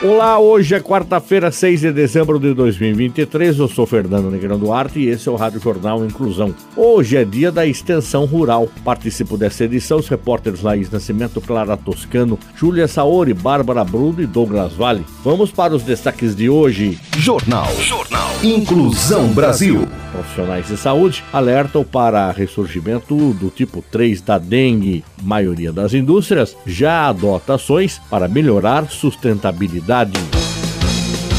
Olá, hoje é quarta-feira, 6 de dezembro de 2023. Eu sou Fernando Negrão Duarte e esse é o Rádio Jornal Inclusão. Hoje é dia da extensão rural. Participo dessa edição os repórteres Laís Nascimento, Clara Toscano, Júlia Saori, Bárbara Bruno e Douglas Vale. Vamos para os destaques de hoje. Jornal. Jornal. Inclusão Brasil. Profissionais de saúde alertam para ressurgimento do tipo 3 da dengue. maioria das indústrias já adota ações para melhorar sustentabilidade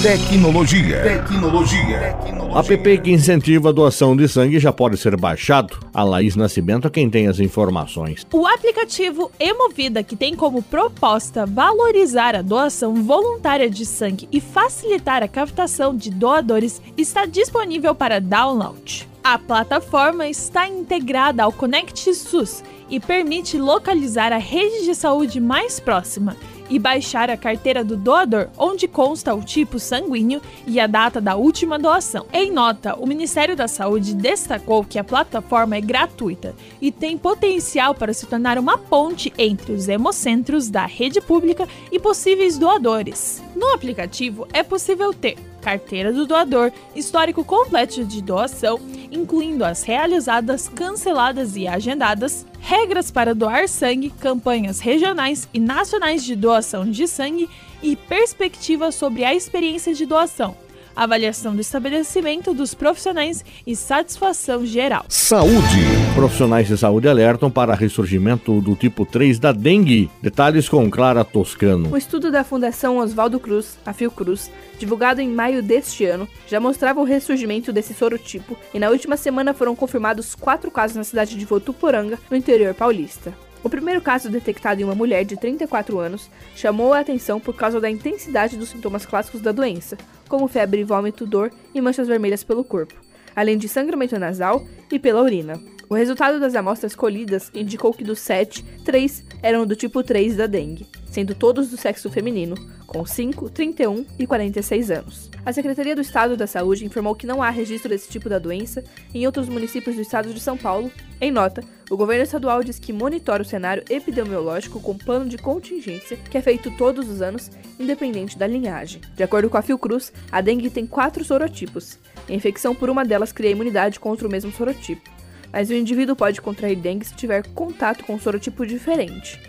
Tecnologia. Tecnologia. A app que incentiva a doação de sangue já pode ser baixado. A Laís Nascimento é quem tem as informações. O aplicativo Emovida, que tem como proposta valorizar a doação voluntária de sangue e facilitar a captação de doadores, está disponível para download. A plataforma está integrada ao Connect SUS e permite localizar a rede de saúde mais próxima e baixar a carteira do doador, onde consta o tipo sanguíneo e a data da última doação. Em nota, o Ministério da Saúde destacou que a plataforma é gratuita e tem potencial para se tornar uma ponte entre os hemocentros da rede pública e possíveis doadores. No aplicativo é possível ter carteira do doador, histórico completo de doação, incluindo as realizadas, canceladas e agendadas, regras para doar sangue, campanhas regionais e nacionais de doação de sangue e perspectivas sobre a experiência de doação avaliação do estabelecimento dos profissionais e satisfação geral. Saúde. Profissionais de saúde alertam para ressurgimento do tipo 3 da dengue. Detalhes com Clara Toscano. O estudo da Fundação Oswaldo Cruz, a Fiocruz, divulgado em maio deste ano, já mostrava o ressurgimento desse sorotipo e na última semana foram confirmados quatro casos na cidade de Votuporanga, no interior paulista. O primeiro caso detectado em uma mulher de 34 anos chamou a atenção por causa da intensidade dos sintomas clássicos da doença, como febre, vômito, dor e manchas vermelhas pelo corpo, além de sangramento nasal e pela urina. O resultado das amostras colhidas indicou que dos 7, 3 eram do tipo 3 da dengue, sendo todos do sexo feminino, com 5, 31 e 46 anos. A Secretaria do Estado da Saúde informou que não há registro desse tipo da doença em outros municípios do estado de São Paulo. Em nota, o governo estadual diz que monitora o cenário epidemiológico com plano de contingência que é feito todos os anos, independente da linhagem. De acordo com a Fiocruz, a dengue tem quatro sorotipos. A infecção por uma delas cria imunidade contra o mesmo sorotipo mas o indivíduo pode contrair dengue se tiver contato com um sorotipo diferente.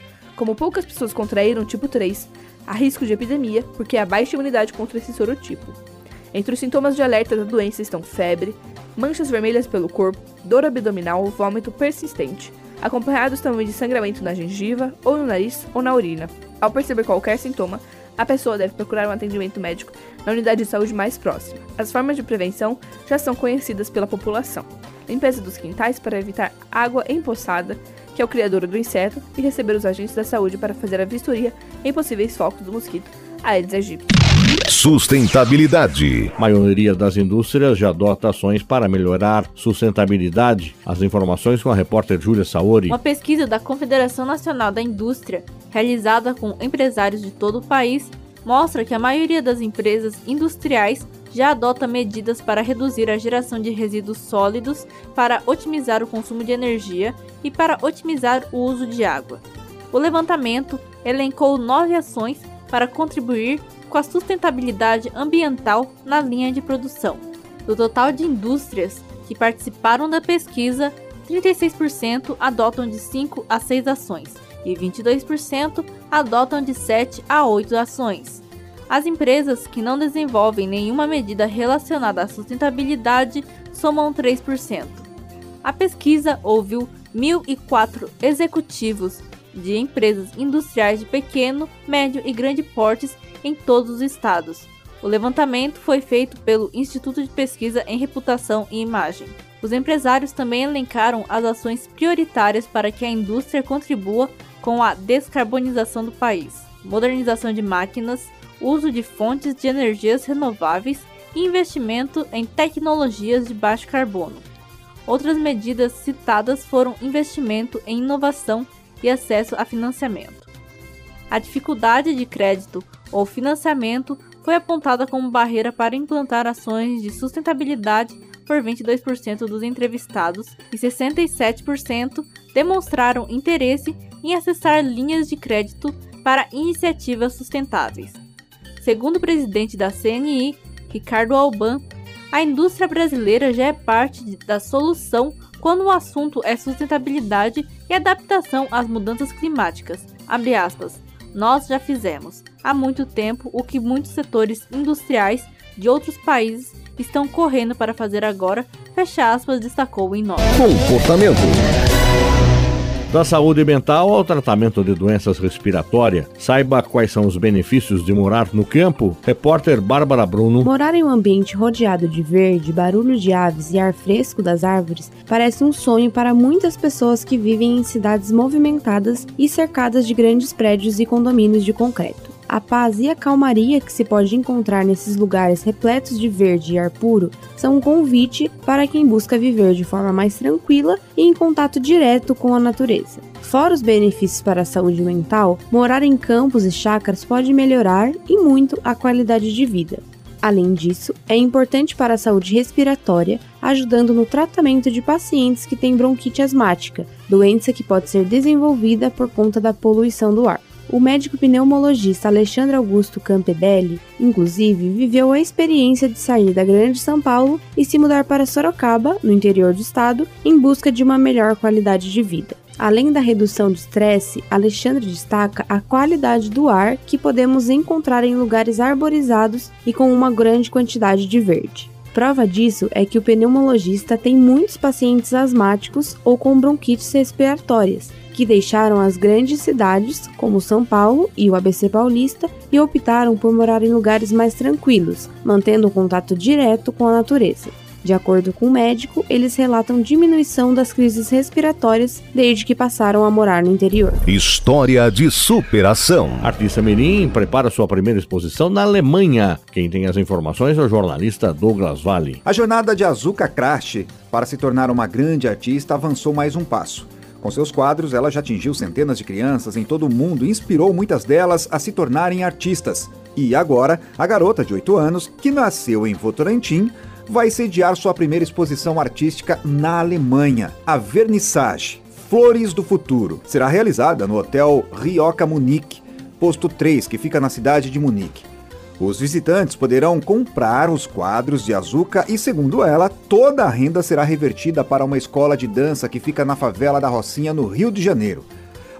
Como poucas pessoas contraíram tipo 3, há risco de epidemia porque há baixa imunidade contra esse sorotipo. Entre os sintomas de alerta da doença estão febre, manchas vermelhas pelo corpo, dor abdominal, vômito persistente, acompanhados também de sangramento na gengiva, ou no nariz ou na urina. Ao perceber qualquer sintoma, a pessoa deve procurar um atendimento médico na unidade de saúde mais próxima. As formas de prevenção já são conhecidas pela população limpeza dos quintais para evitar água empoçada, que é o criador do inseto, e receber os agentes da saúde para fazer a vistoria em possíveis focos do mosquito Aedes aegypti. Sustentabilidade. A maioria das indústrias já adota ações para melhorar sustentabilidade. As informações com a repórter Júlia Saori. Uma pesquisa da Confederação Nacional da Indústria, realizada com empresários de todo o país, mostra que a maioria das empresas industriais já adota medidas para reduzir a geração de resíduos sólidos, para otimizar o consumo de energia e para otimizar o uso de água. O levantamento elencou nove ações para contribuir com a sustentabilidade ambiental na linha de produção. Do total de indústrias que participaram da pesquisa, 36% adotam de 5 a 6 ações e 22% adotam de 7 a 8 ações. As empresas que não desenvolvem nenhuma medida relacionada à sustentabilidade somam 3%. A pesquisa ouviu 1.004 executivos de empresas industriais de pequeno, médio e grande portes em todos os estados. O levantamento foi feito pelo Instituto de Pesquisa em Reputação e Imagem. Os empresários também elencaram as ações prioritárias para que a indústria contribua com a descarbonização do país: modernização de máquinas, uso de fontes de energias renováveis e investimento em tecnologias de baixo carbono. Outras medidas citadas foram investimento em inovação e acesso a financiamento. A dificuldade de crédito ou financiamento foi apontada como barreira para implantar ações de sustentabilidade por 22% dos entrevistados e 67% demonstraram interesse em acessar linhas de crédito para iniciativas sustentáveis. Segundo o presidente da CNI, Ricardo Alban, a indústria brasileira já é parte da solução quando o assunto é sustentabilidade e adaptação às mudanças climáticas. Aspas, Nós já fizemos há muito tempo o que muitos setores industriais de outros países estão correndo para fazer agora, fecha aspas, destacou em nota. Comportamento. Da saúde mental ao tratamento de doenças respiratórias, saiba quais são os benefícios de morar no campo. Repórter Bárbara Bruno. Morar em um ambiente rodeado de verde, barulho de aves e ar fresco das árvores parece um sonho para muitas pessoas que vivem em cidades movimentadas e cercadas de grandes prédios e condomínios de concreto. A paz e a calmaria que se pode encontrar nesses lugares repletos de verde e ar puro são um convite para quem busca viver de forma mais tranquila e em contato direto com a natureza. Fora os benefícios para a saúde mental, morar em campos e chácaras pode melhorar e muito a qualidade de vida. Além disso, é importante para a saúde respiratória, ajudando no tratamento de pacientes que têm bronquite asmática, doença que pode ser desenvolvida por conta da poluição do ar. O médico pneumologista Alexandre Augusto Campebelli, inclusive, viveu a experiência de sair da Grande São Paulo e se mudar para Sorocaba, no interior do estado, em busca de uma melhor qualidade de vida. Além da redução de estresse, Alexandre destaca a qualidade do ar que podemos encontrar em lugares arborizados e com uma grande quantidade de verde. Prova disso é que o pneumologista tem muitos pacientes asmáticos ou com bronquites respiratórias, que deixaram as grandes cidades, como São Paulo e o ABC Paulista, e optaram por morar em lugares mais tranquilos, mantendo um contato direto com a natureza. De acordo com o médico, eles relatam diminuição das crises respiratórias desde que passaram a morar no interior. História de superação. Artista Mirim prepara sua primeira exposição na Alemanha. Quem tem as informações é o jornalista Douglas Vale. A jornada de Azuka Krasch para se tornar uma grande artista avançou mais um passo. Com seus quadros, ela já atingiu centenas de crianças em todo o mundo e inspirou muitas delas a se tornarem artistas. E agora, a garota de 8 anos, que nasceu em Votorantim, vai sediar sua primeira exposição artística na Alemanha, a Vernissage Flores do Futuro. Será realizada no Hotel Rioca Munique, posto 3, que fica na cidade de Munique. Os visitantes poderão comprar os quadros de Azuka e, segundo ela, toda a renda será revertida para uma escola de dança que fica na favela da Rocinha, no Rio de Janeiro.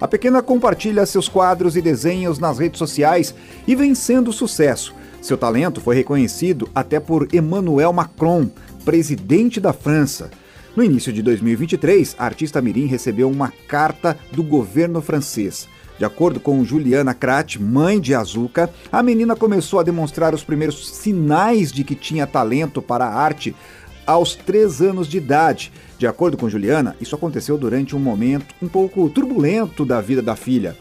A pequena compartilha seus quadros e desenhos nas redes sociais e vem sendo sucesso. Seu talento foi reconhecido até por Emmanuel Macron, presidente da França. No início de 2023, a artista Mirim recebeu uma carta do governo francês. De acordo com Juliana Krat, mãe de Azuka, a menina começou a demonstrar os primeiros sinais de que tinha talento para a arte aos três anos de idade. De acordo com Juliana, isso aconteceu durante um momento um pouco turbulento da vida da filha.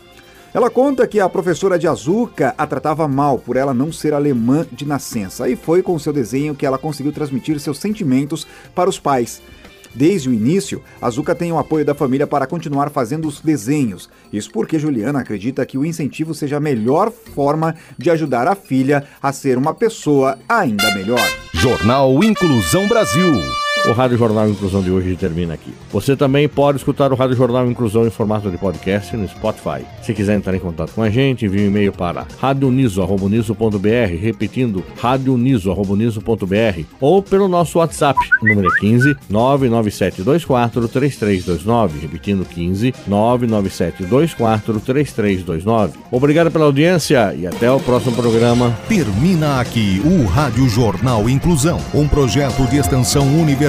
Ela conta que a professora de Azuka a tratava mal por ela não ser alemã de nascença, e foi com seu desenho que ela conseguiu transmitir seus sentimentos para os pais. Desde o início, Azuka tem o apoio da família para continuar fazendo os desenhos. Isso porque Juliana acredita que o incentivo seja a melhor forma de ajudar a filha a ser uma pessoa ainda melhor. Jornal Inclusão Brasil. O Rádio Jornal Inclusão de hoje termina aqui. Você também pode escutar o Rádio Jornal Inclusão em formato de podcast no Spotify. Se quiser entrar em contato com a gente, envie um e-mail para radioniso.br, repetindo radioniso.br ou pelo nosso WhatsApp, número é 15 99724 3329, repetindo 15 99724 3329. Obrigado pela audiência e até o próximo programa. Termina aqui o Rádio Jornal Inclusão, um projeto de extensão universitária